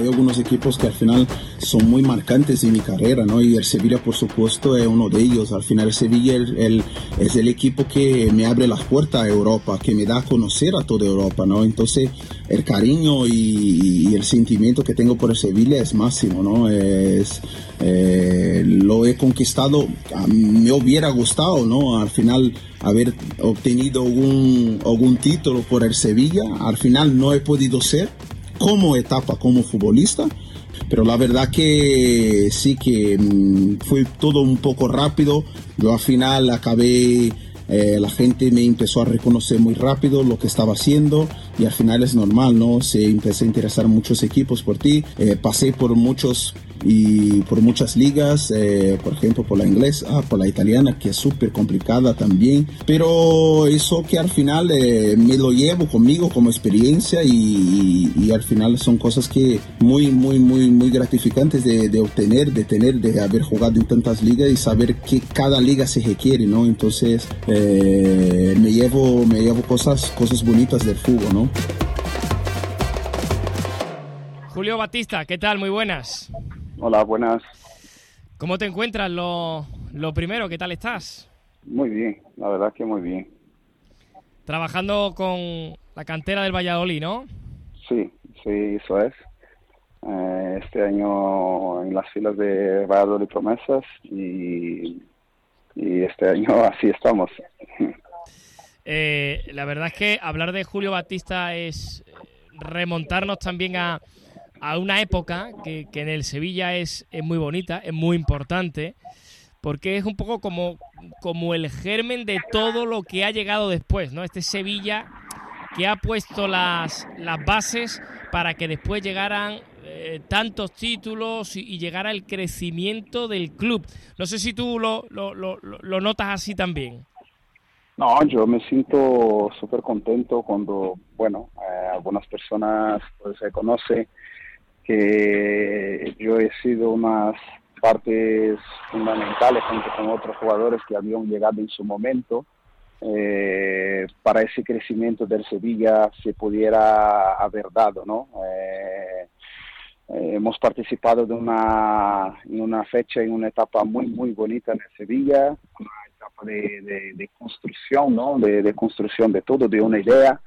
hay algunos equipos que al final son muy marcantes en mi carrera, ¿no? Y el Sevilla, por supuesto, es uno de ellos. Al final, el Sevilla el, es el equipo que me abre las puertas a Europa, que me da a conocer a toda Europa, ¿no? Entonces, el cariño y, el sentimiento que tengo por el Sevilla es máximo, ¿no? Es, eh, lo he conquistado, me hubiera gustado, ¿no? Al final haber obtenido algún, algún título por el Sevilla, al final no he podido ser como etapa como futbolista, pero la verdad que sí que mm, fue todo un poco rápido, yo al final acabé eh, la gente me empezó a reconocer muy rápido lo que estaba haciendo y al final es normal, ¿no? Se empecé a interesar muchos equipos por ti, eh, pasé por muchos y por muchas ligas, eh, por ejemplo por la inglesa, por la italiana, que es súper complicada también, pero eso que al final me lo llevo conmigo como experiencia y, y, al final son cosas que muy, muy, muy, muy gratificantes de, de, obtener, de tener, de haber jugado en tantas ligas y saber que cada liga se requiere, ¿no? Entonces, eh, me llevo, me llevo cosas, cosas bonitas del fútbol, ¿no? Julio Batista, ¿qué tal? Muy buenas. Hola, buenas. ¿Cómo te encuentras? Lo, lo primero, ¿qué tal estás? Muy bien, la verdad que muy bien. Trabajando con la cantera del Valladolid, ¿no? Sí, sí, eso es. Eh, este año en las filas de Valladolid Promesas y y este año así estamos. Eh, la verdad es que hablar de Julio Batista es remontarnos también a, a una época que, que, en el Sevilla es, es muy bonita, es muy importante, porque es un poco como, como el germen de todo lo que ha llegado después, ¿no? Este Sevilla que ha puesto las, las bases para que después llegaran eh, tantos títulos y, llegara el crecimiento del club. No sé si tú lo, lo, lo, notas así también. No, yo me siento súper contento cuando, bueno, eh, algunas personas pues, se conoce yo he sido unas partes fundamentales junto con otros jugadores que habían llegado en su momento eh, para ese crecimiento del Sevilla se pudiera haber dado, ¿no? Eh, eh, hemos participado de una, en una fecha, en una etapa muy, muy bonita en Sevilla, una etapa de, de, construcción, ¿no? De, de, construcción de todo, de una idea,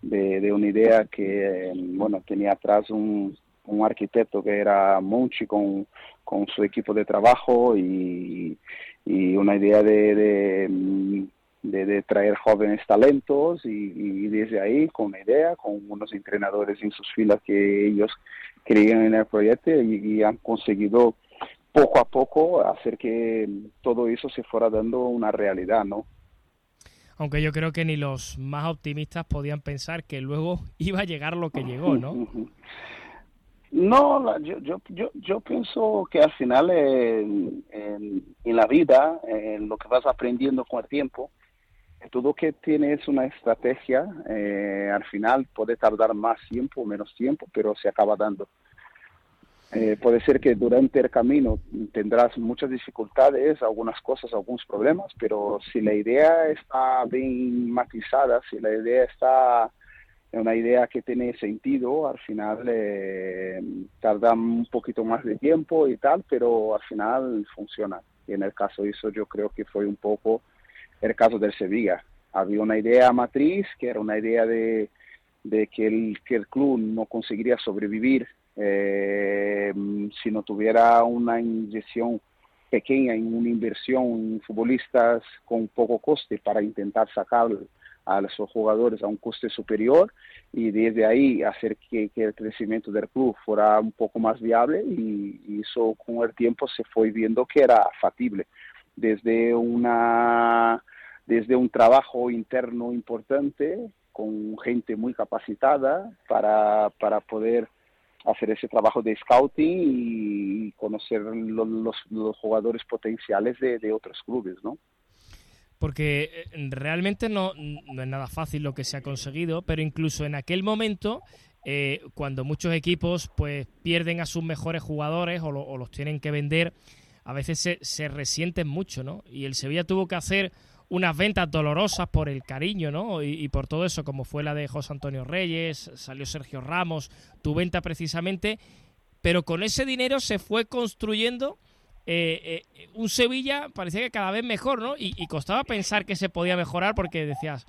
de, una idea que, bueno, tenía atrás un, un arquitecto que era Monchi con, con su equipo de trabajo y, y una idea de, de, traer jóvenes talentos y, desde ahí con una idea, con unos entrenadores en sus filas que ellos creían en el proyecto y, han conseguido poco a poco hacer que todo eso se fuera dando una realidad, ¿no? Aunque yo creo que ni los más optimistas podían pensar que luego iba a llegar lo que llegó, ¿no? No, yo, yo, yo, yo pienso que al final en, la vida, en lo que vas aprendiendo con el tiempo, todo que tienes una estrategia, eh, al final puede tardar más tiempo menos tiempo, pero se acaba dando. Eh, puede ser que durante el camino tendrás muchas dificultades, algunas cosas, algunos problemas, pero si la idea está bien matizada, si la idea está en una idea que tiene sentido, al final eh, tarda un poquito más de tiempo y tal, pero al final funciona. Y en el caso de eso yo creo que fue un poco el caso del Sevilla. Había una idea matriz, que era una idea de, que, el, que el club no conseguiría sobrevivir eh, si no tuviera una inyección pequeña en una inversión en futbolistas con poco coste para intentar sacar a los jugadores a un coste superior y desde ahí hacer que, el crecimiento del club fuera un poco más viable y, y, eso con el tiempo se fue viendo que era factible desde una desde un trabajo interno importante con gente muy capacitada para, para poder hacer ese trabajo de scouting y conocer los, los, jugadores potenciales de, de, otros clubes, ¿no? Porque eh, realmente no, no, es nada fácil lo que se ha conseguido, pero incluso en aquel momento, eh, cuando muchos equipos pues pierden a sus mejores jugadores o, o los tienen que vender, a veces se, se resienten mucho, ¿no? Y el Sevilla tuvo que hacer unas ventas dolorosas por el cariño, ¿no? Y, por todo eso, como fue la de José Antonio Reyes, salió Sergio Ramos, tu venta precisamente, pero con ese dinero se fue construyendo eh, eh, un Sevilla parecía que cada vez mejor, ¿no? Y, costaba pensar que se podía mejorar porque decías,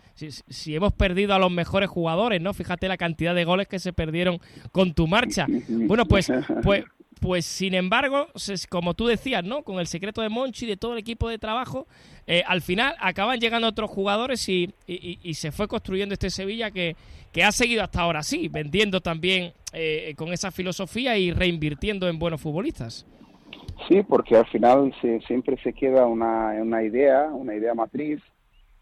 si, hemos perdido a los mejores jugadores, ¿no? Fíjate la cantidad de goles que se perdieron con tu marcha. Bueno, pues, pues, pues sin embargo, como tú decías, ¿no? Con el secreto de Monchi y de todo el equipo de trabajo, eh, al final acaban llegando otros jugadores y, se fue construyendo este Sevilla que, que, ha seguido hasta ahora sí, vendiendo también con esa filosofía y reinvirtiendo en buenos futbolistas. Sí, porque al final se, siempre se queda una, una idea, una idea matriz.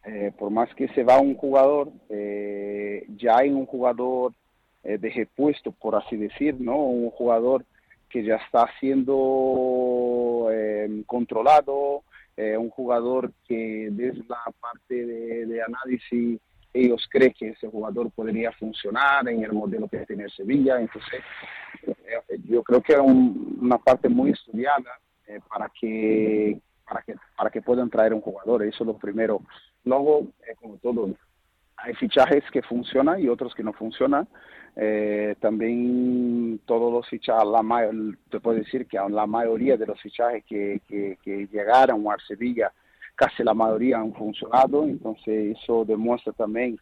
Eh, por más que se va un jugador, eh, ya hay un jugador eh, de repuesto, por así decir, ¿no? Un jugador que ya está siendo controlado, un jugador que desde la parte de análisis ellos creen que ese jugador podría funcionar en el modelo que tiene Sevilla. Entonces, eh, yo creo que es una parte muy estudiada eh, para que para que para que puedan traer un jugador. Eso es lo primero. Luego, eh, como todo, hay fichajes que funcionan y otros que no funcionan. también todos los fichajes, la te puedo decir que la mayoría de los fichajes que, que, que llegaron a Sevilla casi la mayoría han funcionado, entonces eso demuestra también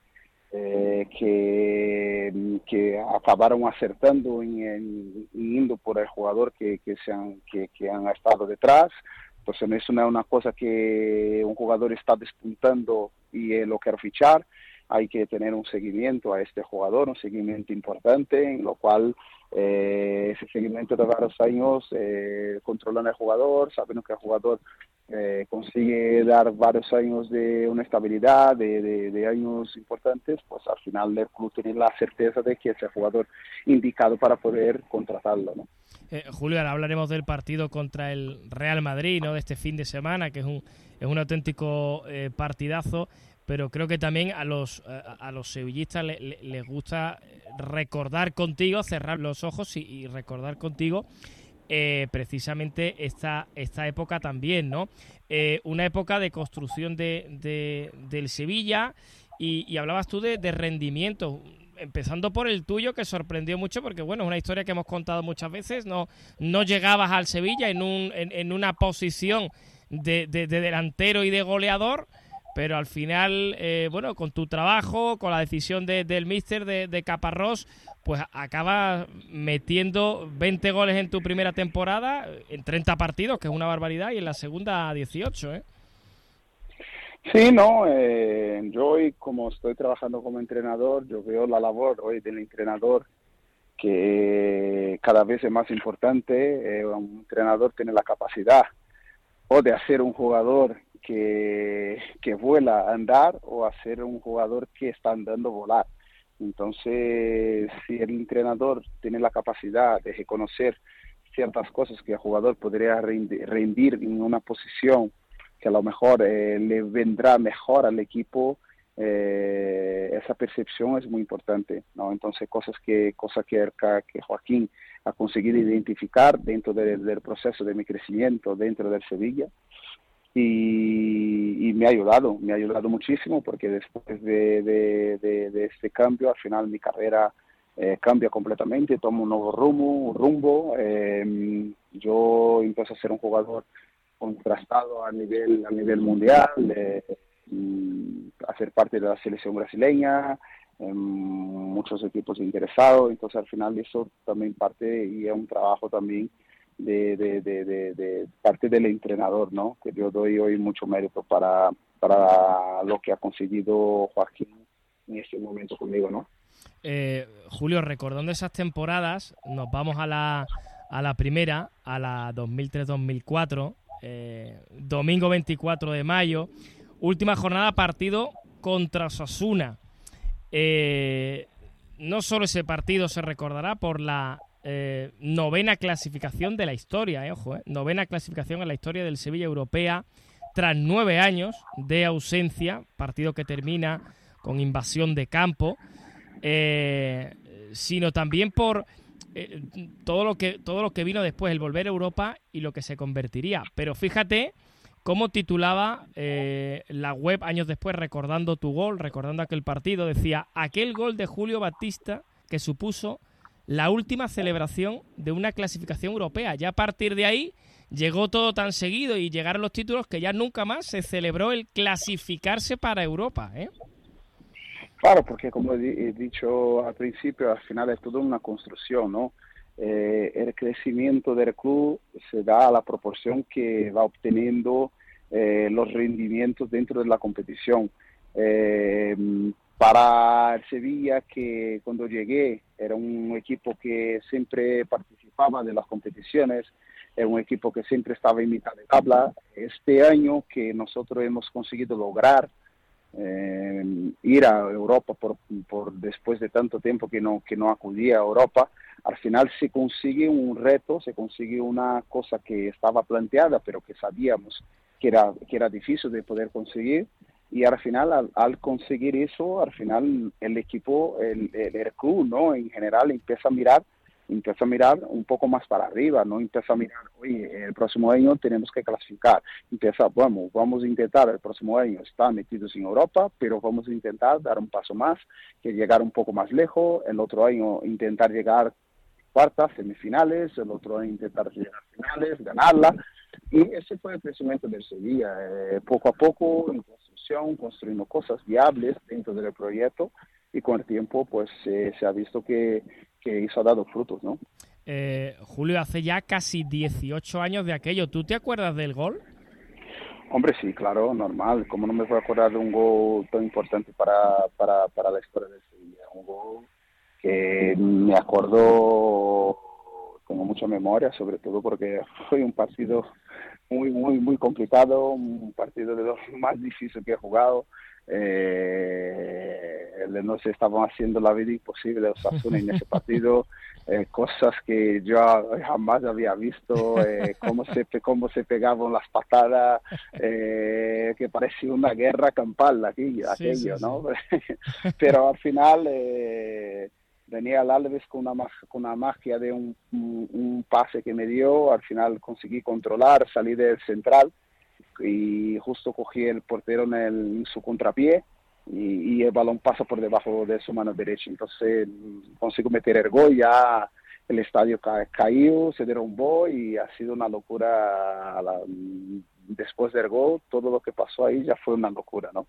eh, que, que acabaron acertando en, indo por el jugador que, que, se han, que, que han estado detrás. Entonces eso no es una cosa que un jugador está despuntando y lo quiero fichar. Hay que tener un seguimiento a este jugador, un seguimiento importante, en lo cual eh, ese seguimiento de varios años eh, controlan al jugador, sabiendo que el jugador eh, consigue dar varios años de una estabilidad, de, años importantes, pues al final el club tiene la certeza de que es el jugador indicado para poder contratarlo. ¿no? Eh, Julio, ahora hablaremos del partido contra el Real Madrid, ¿no? de este fin de semana, que es un, es un auténtico eh, partidazo, pero creo que también a los, a, los sevillistas les gusta recordar contigo, cerrar los ojos y recordar contigo eh, precisamente esta, esta época también, ¿no? Eh, una época de construcción de, del Sevilla y, hablabas tú de, rendimiento empezando por el tuyo, que sorprendió mucho, porque bueno, es una historia que hemos contado muchas veces, no, no llegabas al Sevilla en, un, en, una posición de, de, delantero y de goleador, pero al final, eh, bueno, con tu trabajo, con la decisión del míster de, Caparrós, pues acabas metiendo 20 goles en tu primera temporada, en 30 partidos, que es una barbaridad, y en la segunda 18, ¿eh? Sí, no, eh, yo hoy como estoy trabajando como entrenador, yo veo la labor hoy del entrenador que cada vez es más importante. Eh, un entrenador tiene la capacidad o de hacer un jugador que, que vuela andar o a ser un jugador que está andando a volar. Entonces, si el entrenador tiene la capacidad de reconocer ciertas cosas que el jugador podría rendir en una posición que a lo mejor eh, le vendrá mejor al equipo, eh, esa percepción es muy importante, ¿no? Entonces, cosas que, cosas que, que Joaquín ha conseguido identificar dentro del proceso de mi crecimiento dentro del Sevilla, y, me ha ayudado, me ha ayudado muchísimo porque después de, este cambio, al final mi carrera eh, cambia completamente, tomo un nuevo rumbo, rumbo em, yo empiezo a ser un jugador contrastado a nivel, a nivel mundial, mm, a ser parte de la selección brasileña, em, muchos equipos interesados, entonces al final eso también parte y es un trabajo también de, parte del entrenador, ¿no? Que yo doy hoy mucho mérito para, para lo que ha conseguido Joaquín en este momento conmigo, ¿no? Eh, Julio, recordando esas temporadas, nos vamos a la, a la primera, a la 2003-2004, eh, domingo 24 de mayo, última jornada partido contra Sasuna. Eh, no solo ese partido se recordará por la eh, novena clasificación de la historia, eh, ojo, eh, novena clasificación en la historia del Sevilla Europea tras nueve años de ausencia, partido que termina con invasión de campo, sino también por todo lo que todo lo que vino después, el volver a Europa y lo que se convertiría. Pero fíjate cómo titulaba la web años después, recordando tu gol, recordando aquel partido, decía aquel gol de Julio Batista que supuso la última celebración de una clasificación europea. Ya a partir de ahí llegó todo tan seguido y llegaron los títulos que ya nunca más se celebró el clasificarse para Europa. ¿eh? Claro, porque como he dicho al principio, al final es toda una construcción, ¿no? Eh, el crecimiento del club se da a la proporción que va obteniendo eh, los rendimientos dentro de la competición. Eh, para el Sevilla, que cuando llegué era un equipo que siempre participaba de las competiciones, era un equipo que siempre estaba en mitad de tabla. Este año que nosotros hemos conseguido lograr eh, ir a Europa por, por, después de tanto tiempo que no, que no acudía a Europa, al final se consigue un reto, se consigue una cosa que estaba planteada, pero que sabíamos que era, que era difícil de poder conseguir. Y al final, al, conseguir eso, al final el equipo, el, el, club, ¿no? En general empieza a mirar empieza a mirar un poco más para arriba, no empieza a mirar, oye, el próximo año tenemos que clasificar, empieza, vamos, vamos a intentar el próximo año estar metidos en Europa, pero vamos a intentar dar un paso más, que llegar un poco más lejos, el otro año intentar llegar cuartas, semifinales, el otro año intentar llegar a finales, ganarla, y ese fue el crecimiento del Sevilla, eh, poco a poco, en construcción, construyendo cosas viables dentro del proyecto, y con el tiempo pues se ha visto que que eso ha dado frutos, ¿no? Eh, Julio, hace ya casi 18 años de aquello. ¿Tú te acuerdas del gol? Hombre, sí, claro, normal. ¿Cómo no me voy a acordar de un gol tan importante para, para, para la historia de Sevilla? Un gol que me acuerdo, tengo mucha memoria, sobre todo porque fue un partido muy, muy, muy complicado, un partido de los más difíciles que he jugado eh, no se estaban haciendo la vida imposible Osasuna en ese partido, eh, cosas que yo jamás había visto, eh, cómo, se, cómo se pegaban las patadas, eh, que parecía una guerra campal aquí, aquello, ¿no? Pero al final eh, venía el Alves con una, con una magia de un, un pase que me dio, al final conseguí controlar, salí del central y justo cogí el portero en, su contrapié y, el balón pasa por debajo de su mano derecha. Entonces consigo meter el gol, ya el estadio ca cayó, se derrumbó y ha sido una locura. Después del gol, todo lo que pasó ahí ya fue una locura, ¿no?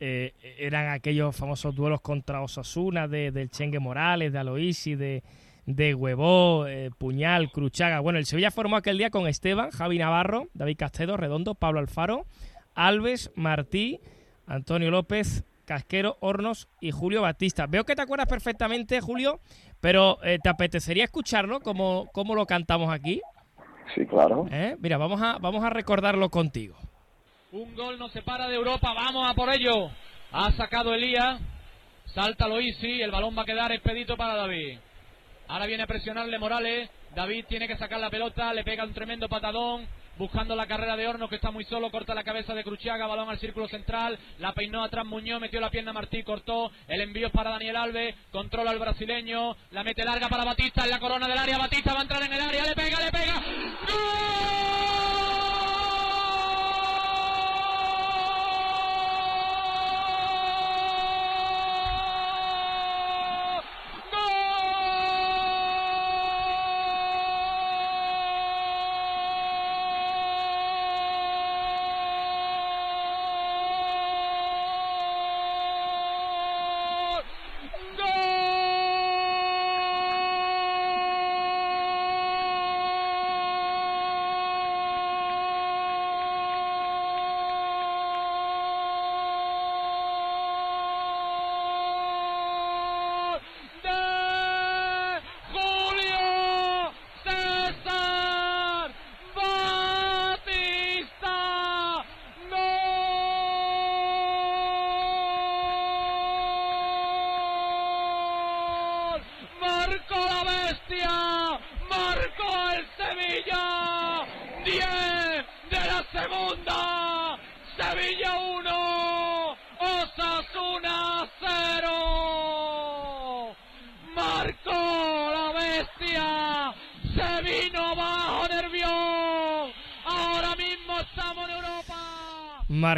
Eh, eran aquellos famosos duelos contra Osasuna, de, del Chengue Morales, de Aloisi, de de Huevó, eh, Puñal, Cruchaga. Bueno, el Sevilla formó aquel día con Esteban, Javi Navarro, David Castedo, Redondo, Pablo Alfaro, Alves, Martí, Antonio López, Casquero, Hornos y Julio Batista. Veo que te acuerdas perfectamente, Julio, pero eh, ¿te apetecería escucharlo como, como lo cantamos aquí? Sí, claro. ¿Eh? Mira, vamos a, vamos a recordarlo contigo. Un gol nos separa de Europa, vamos a por ello. Ha sacado Elías, salta Loisi, el balón va a quedar expedito para David. Ahora viene a presionarle Morales. David tiene que sacar la pelota, le pega un tremendo patadón. Buscando la carrera de Horno que está muy solo, corta la cabeza de Cruciaga, balón al círculo central, la peinó atrás Muñoz, metió la pierna Martí, cortó, el envío es para Daniel Alves, controla al brasileño, la mete larga para Batista en la corona del área, Batista va a entrar en el área, le pega, le pega.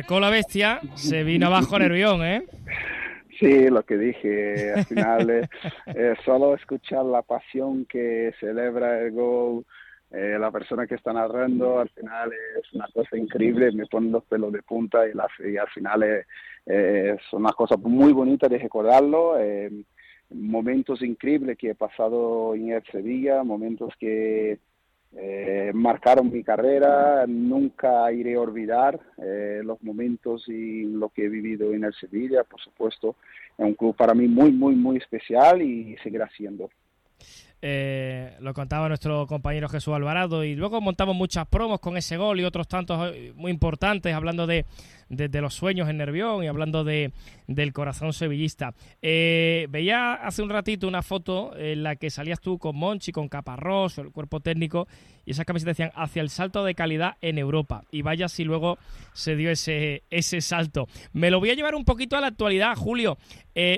Marcó la bestia, se vino abajo Nervión, ¿eh? Sí, lo que dije, al final eh, eh, solo escuchar la pasión que celebra el gol, eh, la persona que está narrando, al final es una cosa increíble, me ponen los pelos de punta y, y al final es una cosa muy bonita de recordarlo. momentos increíbles que he pasado en el Sevilla, momentos que eh, marcaron mi carrera, nunca iré a olvidar eh, los momentos y lo que he vivido en el Sevilla, por supuesto, es un club para mí muy, muy, muy especial y seguirá siendo. Eh, lo contaba nuestro compañero Jesús Alvarado y luego montamos muchas promos con ese gol y otros tantos eh, muy importantes hablando de, los sueños en Nervión y hablando de, del corazón sevillista. Eh, veía hace un ratito una foto en la que salías tú con Monchi, con Caparrós, el cuerpo técnico y esas camisetas decían hacia el salto de calidad en Europa y vaya si luego se dio ese, ese salto. Me lo voy a llevar un poquito a la actualidad, Julio.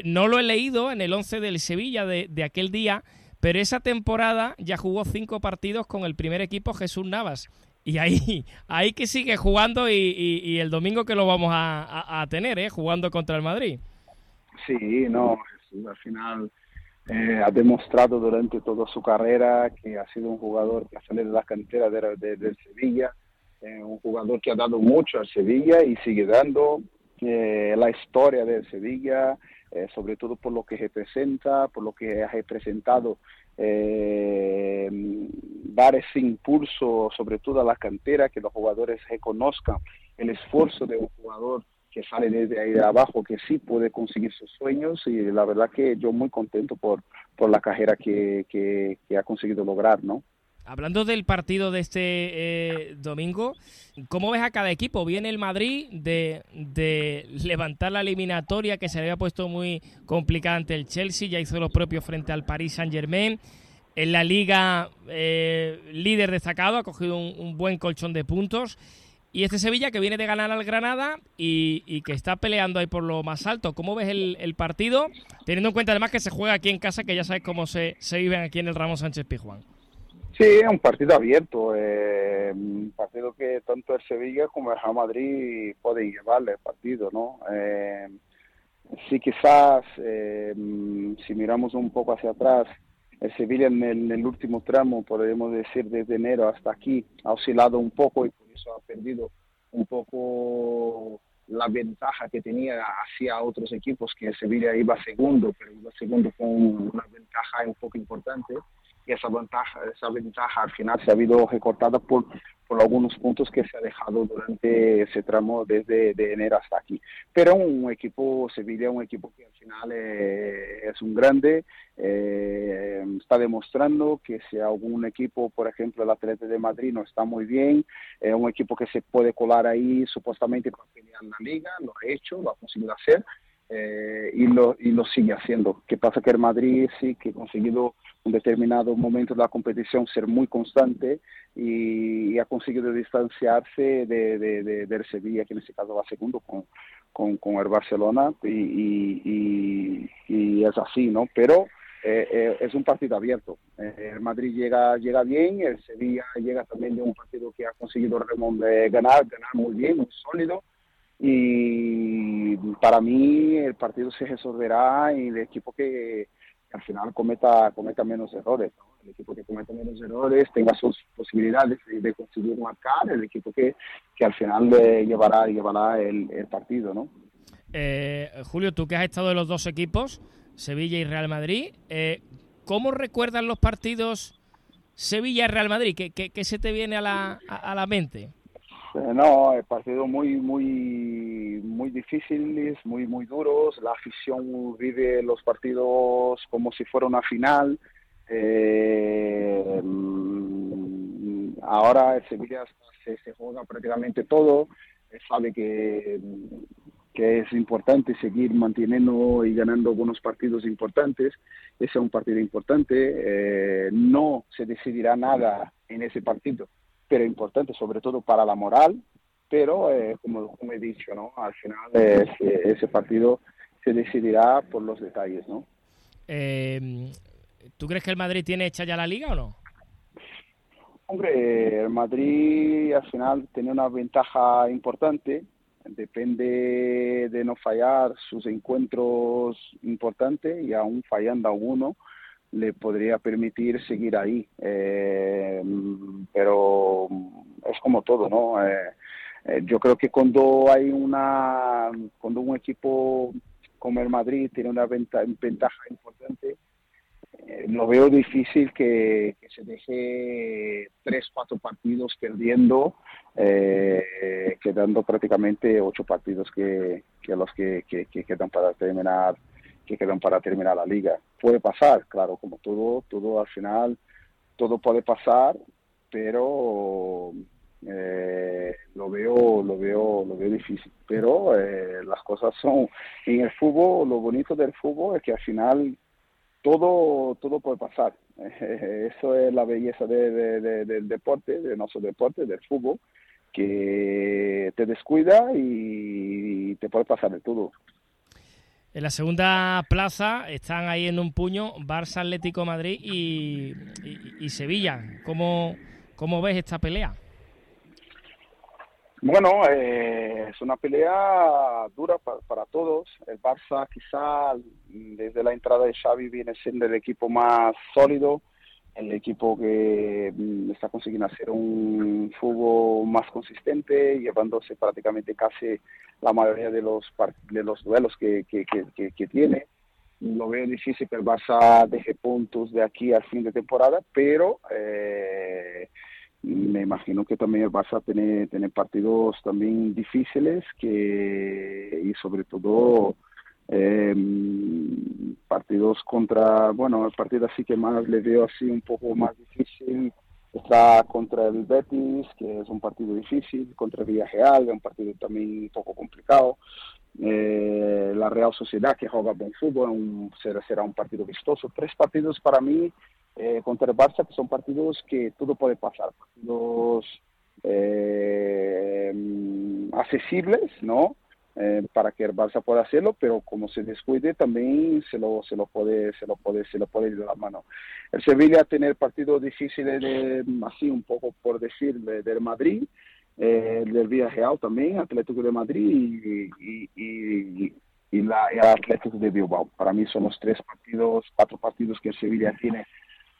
no lo he leído en el 11 del Sevilla de, de aquel día pero esa temporada ya jugó cinco partidos con el primer equipo Jesús Navas. Y ahí, ahí que sigue jugando y, el domingo que lo vamos a, tener, ¿eh? jugando contra el Madrid. Sí, no, al final eh, ha demostrado durante toda su carrera que ha sido un jugador que ha salido de la cantera de, de, Sevilla, eh, un jugador que ha dado mucho al Sevilla y sigue dando eh, la historia del Sevilla, eh, sobre todo por lo que representa, por lo que ha representado eh, dar ese impulso, sobre todo a la cantera, que los jugadores reconozcan el esfuerzo de un jugador que sale desde ahí de abajo, que sí puede conseguir sus sueños y la verdad que yo muy contento por, por la carrera que, que, que ha conseguido lograr, ¿no? Hablando del partido de este eh, domingo, ¿cómo ves a cada equipo? Viene el Madrid de, levantar la eliminatoria que se había puesto muy complicada ante el Chelsea, ya hizo lo propio frente al Paris Saint Germain. En la liga, eh, líder destacado, ha cogido un, buen colchón de puntos. Y este Sevilla que viene de ganar al Granada y, que está peleando ahí por lo más alto. ¿Cómo ves el, partido? Teniendo en cuenta además que se juega aquí en casa, que ya sabes cómo se, se viven aquí en el Ramos Sánchez Pijuán. Sí, es un partido abierto, eh, un partido que tanto el Sevilla como el Real Madrid pueden llevarle el partido, ¿no? Eh, sí, quizás, eh, si miramos un poco hacia atrás, el Sevilla en el, último tramo, podríamos decir desde enero hasta aquí, ha oscilado un poco y por eso ha perdido un poco la ventaja que tenía hacia otros equipos, que el Sevilla iba segundo, pero iba segundo con una ventaja un poco importante y esa ventaja, esa ventaja al final se ha habido recortada por, por algunos puntos que se ha dejado durante ese tramo desde de enero hasta aquí. Pero un equipo, Sevilla, un equipo que al final eh, es un grande, eh, está demostrando que si algún equipo, por ejemplo el Atleta de Madrid no está muy bien, es un equipo que se puede colar ahí supuestamente para pelear la liga, lo ha hecho, lo ha conseguido hacer. Eh, y, lo, y lo sigue haciendo. ¿Qué pasa? Que el Madrid sí que ha conseguido en determinado momento de la competición ser muy constante y, ha conseguido distanciarse de, de, del Sevilla, que en este caso va segundo con, con, con el Barcelona, y, y, y, es así, ¿no? Pero eh, eh, es un partido abierto. Eh, el Madrid llega, llega bien, el Sevilla llega también de un partido que ha conseguido ganar, ganar muy bien, muy sólido. Y para mí el partido se resolverá y el equipo que, al final cometa, cometa menos errores. El equipo que cometa menos errores tenga sus posibilidades de, conseguir marcar, el equipo que, que al final le llevará, llevará el, partido. ¿no? Eh, Julio, tú que has estado en los dos equipos, Sevilla y Real Madrid, eh, ¿cómo recuerdan los partidos Sevilla y Real Madrid? ¿Qué, qué, qué se te viene a la, a la mente? Eh, no, partido muy, muy, muy difíciles, muy, muy duros. La afición vive los partidos como si fuera una final. Eh, mm, ahora el Sevilla se, juega prácticamente todo. Eh, sabe que, que es importante seguir manteniendo y ganando buenos partidos importantes. Ese es un partido importante. no se decidirá nada en ese partido pero importante sobre todo para la moral, pero eh, como, como, he dicho, ¿no? al final ese partido se decidirá por los detalles. ¿no? Eh, ¿Tú crees que el Madrid tiene hecha ya la liga o no? Hombre, el Madrid al final tiene una ventaja importante depende de no fallar sus encuentros importantes y aún fallando alguno le podría permitir seguir ahí. Eh, pero es como todo, ¿no? Eh, eh, yo creo que cuando hay una, cuando un equipo como el Madrid tiene una ventaja importante, lo veo difícil que, se deje tres, cuatro partidos perdiendo, quedando prácticamente ocho partidos que, los que, que, quedan para terminar que quedan para terminar la liga. Puede pasar, claro, como todo, todo al final, todo puede pasar, pero eh, lo veo, lo veo, lo veo difícil. Pero eh, las cosas son en el fútbol, lo bonito del fútbol es que al final todo, todo puede pasar. Eso es la belleza del deporte, de nuestro deporte, del fútbol, que te descuida y te puede pasar de todo. En la segunda plaza están ahí en un puño Barça, Atlético Madrid y, Sevilla. ¿Cómo, ¿Cómo, ves esta pelea? Bueno, eh, es una pelea dura para, todos. El Barça quizá desde la entrada de Xavi viene siendo el equipo más sólido, el equipo que mm, está consiguiendo hacer un fútbol más consistente, llevándose prácticamente casi la mayoría de los de los duelos que, que, tiene. Lo veo difícil que el Barça deje puntos de aquí al fin de temporada, pero eh, me imagino que también el Barça tiene, tiene partidos también difíciles que y sobre todo eh, partidos contra, bueno, el partido así que más le veo así un poco más difícil está contra el Betis, que es un partido difícil, contra el Villarreal, un partido también un poco complicado. Eh, la Real Sociedad, que juega buen fútbol, será un partido vistoso. Tres partidos para mí eh, contra el Barça, que son partidos que todo puede pasar, partidos eh, accesibles, ¿no? Eh, para que el Barça pueda hacerlo, pero como se descuide también se lo, se lo puede, se lo puede, se lo puede ir de la mano. El Sevilla tener partidos difíciles de, así un poco por decir, del Madrid, eh, del Villarreal también, Atlético de Madrid y, y, y, la, el Atlético de Bilbao. Para mí son los tres partidos, cuatro partidos que el Sevilla tiene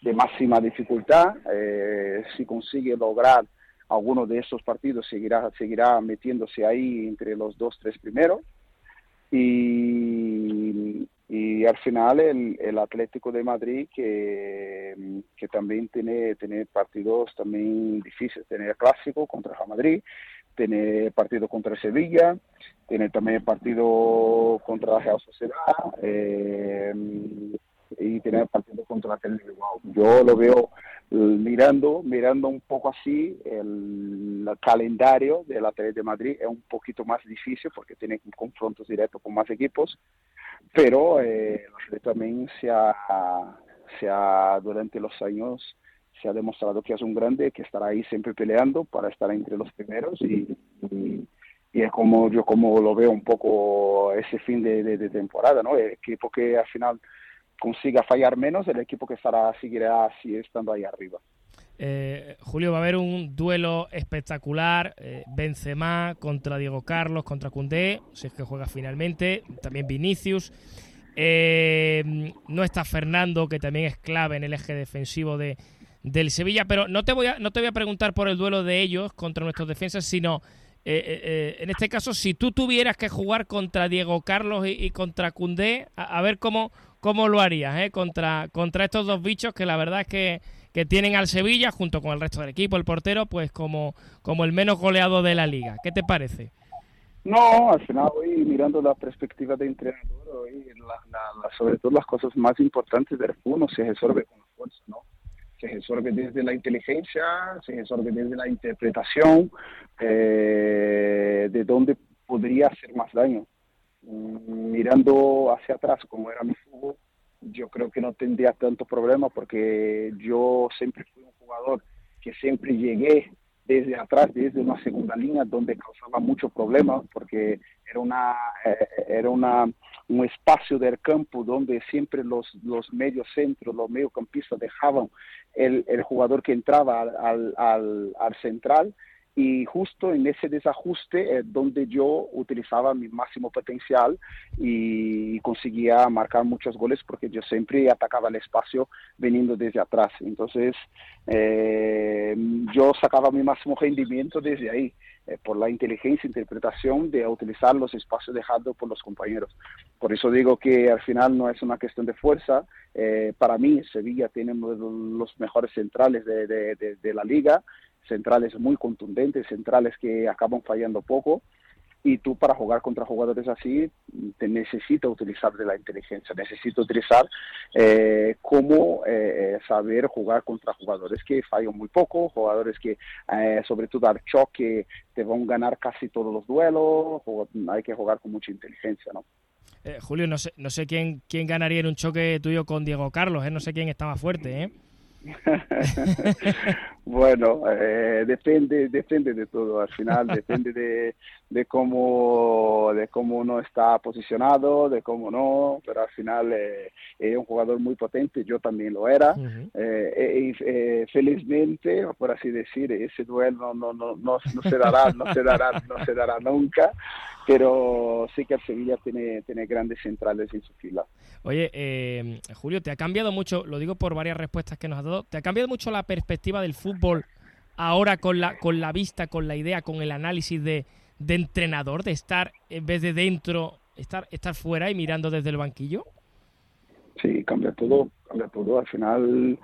de máxima dificultad. Eh, si consigue lograr alguno de estos partidos seguirá, seguirá metiéndose ahí entre los dos, tres primeros. Y, y al final el, Atlético de Madrid que, que también tiene, tiene partidos también difíciles, tiene clásico contra el Madrid, tiene partido contra Sevilla, tiene también partido contra la Real Sociedad, eh, y tener partido contra la. Yo lo veo mirando, mirando un poco así el, calendario de la Tele de Madrid es un poquito más difícil porque tiene confrontos directos con más equipos, pero eh, también se ha, se ha, durante los años se ha demostrado que es un grande, que estará ahí siempre peleando para estar entre los primeros y, y, es como yo como lo veo un poco ese fin de, de temporada, ¿no? El equipo que al final consiga fallar menos, el equipo que estará seguirá así estando ahí arriba. Eh, Julio, va a haber un duelo espectacular, eh, Benzema contra Diego Carlos, contra Cundé, si es que juega finalmente, también Vinicius. Eh, no está Fernando, que también es clave en el eje defensivo de, del Sevilla, pero no te, voy a, no te voy a preguntar por el duelo de ellos contra nuestros defensas, sino en este caso, si tú tuvieras que jugar contra Diego Carlos y, contra Cundé, a, ver cómo, cómo lo harías eh? contra, contra estos dos bichos que la verdad es que, que, tienen al Sevilla, junto con el resto del equipo, el portero, pues como, como el menos goleado de la liga. ¿Qué te parece? No, al final voy mirando la perspectiva de entrenador, sobre todo las cosas más importantes del fútbol se resuelve con la fuerza, ¿no? Se resuelve desde la inteligencia, se resuelve desde la interpretación eh, de dónde podría hacer más daño. Mirando hacia atrás como era mi fútbol, yo creo que no tendría tanto problema porque yo siempre fui un jugador que siempre llegué desde atrás, desde una segunda línea donde causaba mucho problema porque era una eh, era una un espacio del campo donde siempre los los medios centros, los mediocampistas dejaban el, el jugador que entraba al, al, al central y justo en ese desajuste es donde yo utilizaba mi máximo potencial y conseguía marcar muchos goles porque yo siempre atacaba el espacio viniendo desde atrás. Entonces eh, yo sacaba mi máximo rendimiento desde ahí, eh, por la inteligencia e interpretación de utilizar los espacios dejados por los compañeros. Por eso digo que al final no es una cuestión de fuerza. Eh, para mí Sevilla tiene uno de los mejores centrales de, de la liga centrales muy contundentes, centrales que acaban fallando poco. Y tú para jugar contra jugadores así te necesitas utilizar de la inteligencia, necesitas utilizar eh, cómo eh, saber jugar contra jugadores que fallan muy poco, jugadores que eh, sobre todo al choque te van a ganar casi todos los duelos, hay que jugar con mucha inteligencia, ¿no? Eh, Julio, no sé, no sé quién, quién ganaría en un choque tuyo con Diego Carlos, no sé quién estaba fuerte, ¿eh? bueno, eh, depende, depende de todo. Al final depende de, de cómo de cómo uno está posicionado, de cómo no. Pero al final eh, es un jugador muy potente. Yo también lo era. eh, eh, felizmente, por así decir, ese duelo no no no no, se dará, no se dará, no se dará nunca. Pero sí que el Sevilla tiene tiene grandes centrales en su fila. Oye, Julio, te ha cambiado mucho. Lo digo por varias respuestas que nos has dado. ¿Te ha cambiado mucho la perspectiva del fútbol ahora con la, con la vista, con la idea, con el análisis de, de entrenador, de estar en vez de dentro, estar, estar fuera y mirando desde el banquillo? Sí, cambia todo, cambia todo. Al final,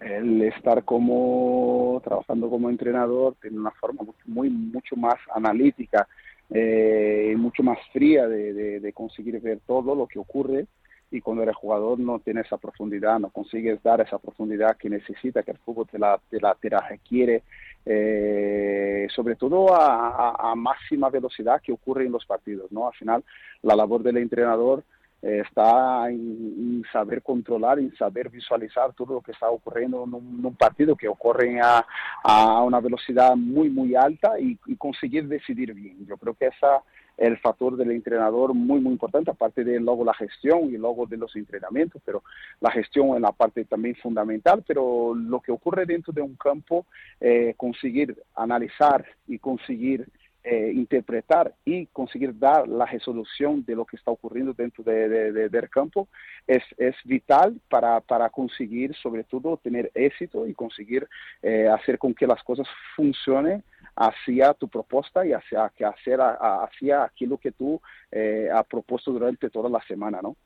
el estar como trabajando como entrenador tiene una forma muy mucho más analítica eh, mucho más fría de, de, conseguir ver todo lo que ocurre y cuando eres jugador no tienes esa profundidad, no consigues dar esa profundidad que necesita, que el fútbol te la, te la, te la requiere, eh, sobre todo a, a, máxima velocidad que ocurre en los partidos. ¿no? Al final, la labor del entrenador eh, está en, saber controlar, en saber visualizar todo lo que está ocurriendo en un, partido que ocurre a, a, una velocidad muy, muy alta y, y conseguir decidir bien. Yo creo que esa el factor del entrenador muy, muy importante, aparte de luego la gestión y luego de los entrenamientos, pero la gestión es la parte también fundamental, pero lo que ocurre dentro de un campo, eh, conseguir analizar y conseguir eh, interpretar y conseguir dar la resolución de lo que está ocurriendo dentro de, de, del campo es, es vital para, para, conseguir, sobre todo, tener éxito y conseguir eh, hacer con que las cosas funcionen hacia tu propuesta y hacia, que hacer hacia aquello que tú eh, has propuesto durante toda la semana, ¿no?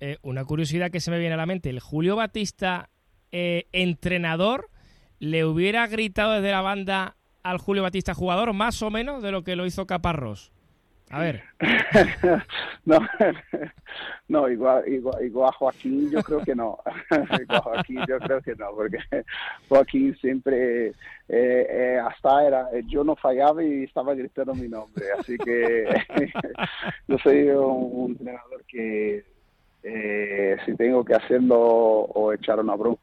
Eh, una curiosidad que se me viene a la mente, el Julio Batista eh, entrenador le hubiera gritado desde la banda al Julio Batista jugador más o menos de lo que lo hizo Caparrós. A ver. no, no igual, igual, igual, Joaquín yo creo que no. igual Joaquín yo creo que no, porque Joaquín siempre, eh, eh, hasta era, eh, yo no fallaba y estaba gritando mi nombre. Así que yo soy un, entrenador que eh, si tengo que hacerlo o echar una bronca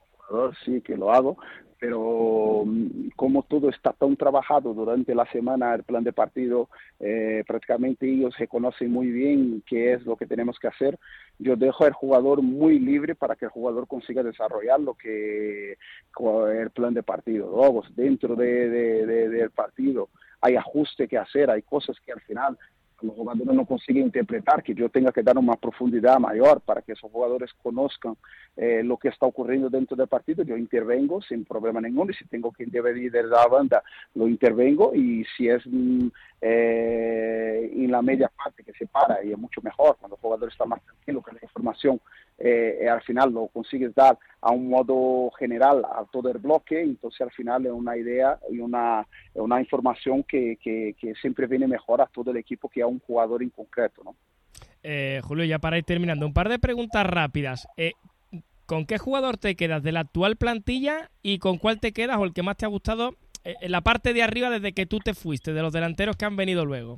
sí que lo hago, pero mm, como todo está tan trabajado durante la semana, el plan de partido, eh, prácticamente ellos se conocen muy bien qué es lo que tenemos que hacer. Yo dejo al jugador muy libre para que el jugador consiga desarrollar lo que el plan de partido. Luego, dentro de, de, del partido hay ajuste que hacer, hay cosas que al final los jugadores no consiguen interpretar, que yo tenga que dar una profundidad mayor para que esos jugadores conozcan eh, lo que está ocurriendo dentro del partido, yo intervengo sin problema ninguno y si tengo que intervenir de la banda, lo intervengo y si es mm, eh, en la media parte que se para y es mucho mejor cuando el jugador está más tranquilo que la información eh, al final lo consigues dar a un modo general a todo el bloque, entonces al final es una idea y una, una información que, que, que siempre viene mejor a todo el equipo que a un jugador en concreto. ¿no? Eh, Julio, ya para ir terminando, un par de preguntas rápidas. Eh, ¿Con qué jugador te quedas de la actual plantilla y con cuál te quedas o el que más te ha gustado eh, en la parte de arriba desde que tú te fuiste, de los delanteros que han venido luego?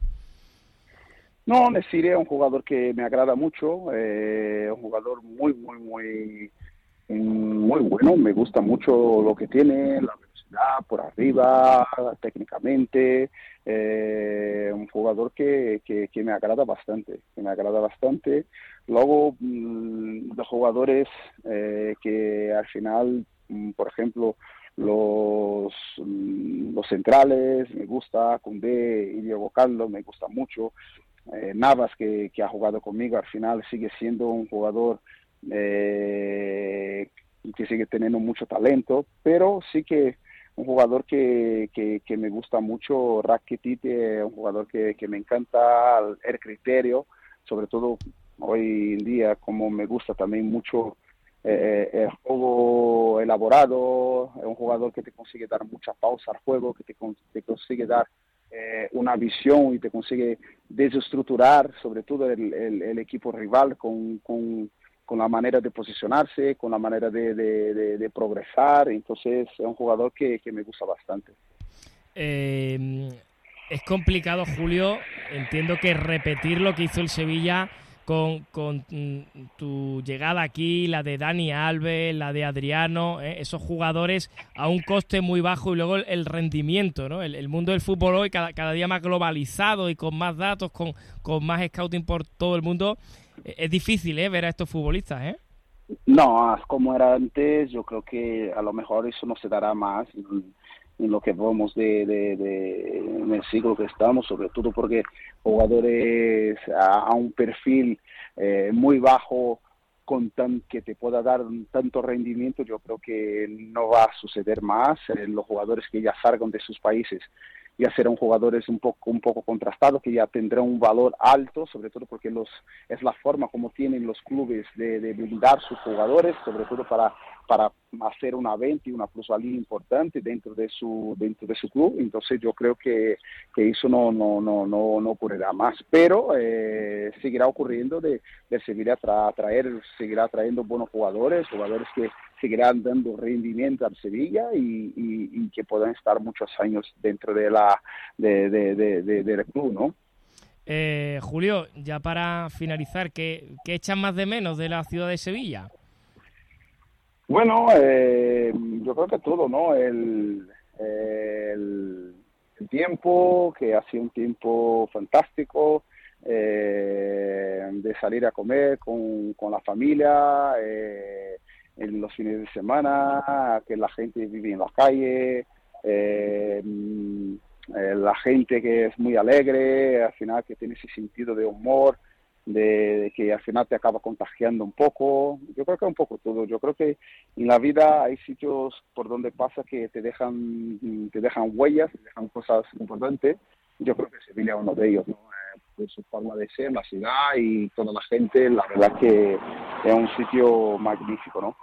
No, Nesiri es un jugador que me agrada mucho, eh, un jugador muy, muy, muy, muy bueno. Me gusta mucho lo que tiene, la por arriba, técnicamente. Eh, un jugador que, que, me agrada bastante, que me agrada bastante. Luego, mmm, los jugadores eh, que al final, mmm, por ejemplo, los, mm, los centrales, me gusta Cundé y Diego Carlos, me gusta mucho. Eh, Navas, que, ha jugado conmigo, al final sigue siendo un jugador que sigue teniendo mucho talento, pero sí que un jugador que, que, me gusta mucho, Rakitic, un jugador que, que me encanta el criterio, sobre todo hoy en día, como me gusta también mucho eh, el juego elaborado, es un jugador que te consigue dar mucha pausa al juego, que te, consigue dar eh, una visión y te consigue desestructurar sobre todo el, el, equipo rival con, con, con, la manera de posicionarse, con la manera de, de, progresar. Entonces es un jugador que, que me gusta bastante. Eh, es complicado, Julio. Entiendo que repetir lo que hizo el Sevilla con, con mm, tu llegada aquí, la de Dani Alves, la de Adriano, ¿eh? esos jugadores a un coste muy bajo y luego el, rendimiento, ¿no? El, mundo del fútbol hoy cada, cada, día más globalizado y con más datos, con, con más scouting por todo el mundo, es difícil ¿eh? ver a estos futbolistas, ¿eh? No, como era antes, yo creo que a lo mejor eso no se dará más en lo que vamos de, de, en el siglo que estamos, sobre todo porque jugadores a, un perfil eh, muy bajo con tan, que te pueda dar tanto rendimiento, yo creo que no va a suceder más. en los jugadores que ya salgan de sus países ya serán jugadores un poco un poco contrastados que ya tendrán un valor alto sobre todo porque los es la forma como tienen los clubes de, de blindar sus jugadores sobre todo para para hacer una venta y una plusvalía importante dentro de su dentro de su club. Entonces yo creo que, que eso no no no no no ocurrirá más. Pero eh, seguirá ocurriendo de, de seguir a traer seguirá trayendo buenos jugadores jugadores que seguirán dando rendimiento al Sevilla y, y, que puedan estar muchos años dentro de la de, de, del club no eh, Julio ya para finalizar ¿qué, ¿qué echan más de menos de la ciudad de Sevilla? Bueno, eh, yo creo que todo, ¿no? El, el, tiempo, que ha sido un tiempo fantástico, eh, de salir a comer con, con la familia, eh, en los fines de semana, que la gente vive en la calle, la gente que es muy alegre, al final que tiene ese sentido de humor, de, que al final te acaba contagiando un poco. Yo creo que un poco todo. Yo creo que en la vida hay sitios por donde pasa que te dejan, te dejan huellas, te dejan cosas importantes. Yo creo que Sevilla es uno de ellos, ¿no? Por su forma de ser, la ciudad y toda la gente, la verdad que es un sitio magnífico, ¿no?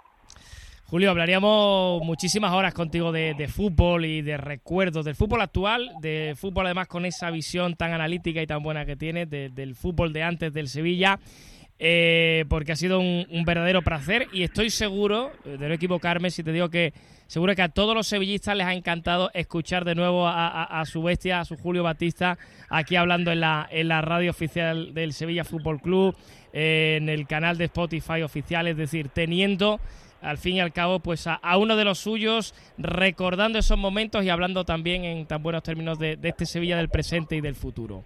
Julio, hablaríamos muchísimas horas contigo de, fútbol y de recuerdos del fútbol actual, de fútbol además con esa visión tan analítica y tan buena que tienes, del fútbol de antes del Sevilla, eh, porque ha sido un, verdadero placer y estoy seguro, de no equivocarme, si te digo que seguro que a todos los sevillistas les ha encantado escuchar de nuevo a, su bestia, a su Julio Batista, aquí hablando en la, en la radio oficial del Sevilla Fútbol Club, eh, en el canal de Spotify oficial, es decir, teniendo al fin y al cabo, pues a, uno de los suyos, recordando esos momentos y hablando también en tan buenos términos de, este Sevilla del presente y del futuro.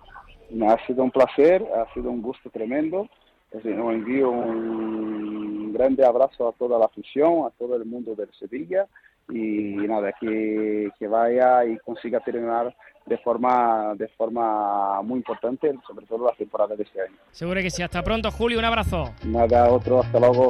Ha sido un placer, ha sido un gusto tremendo. Os envío un grande abrazo a toda la afición, a todo el mundo del Sevilla y nada, que, que vaya y consiga terminar de forma de forma muy importante, sobre todo la temporada de este año. Seguro que sí. Hasta pronto, Julio. Un abrazo. Nada, otro. Hasta luego.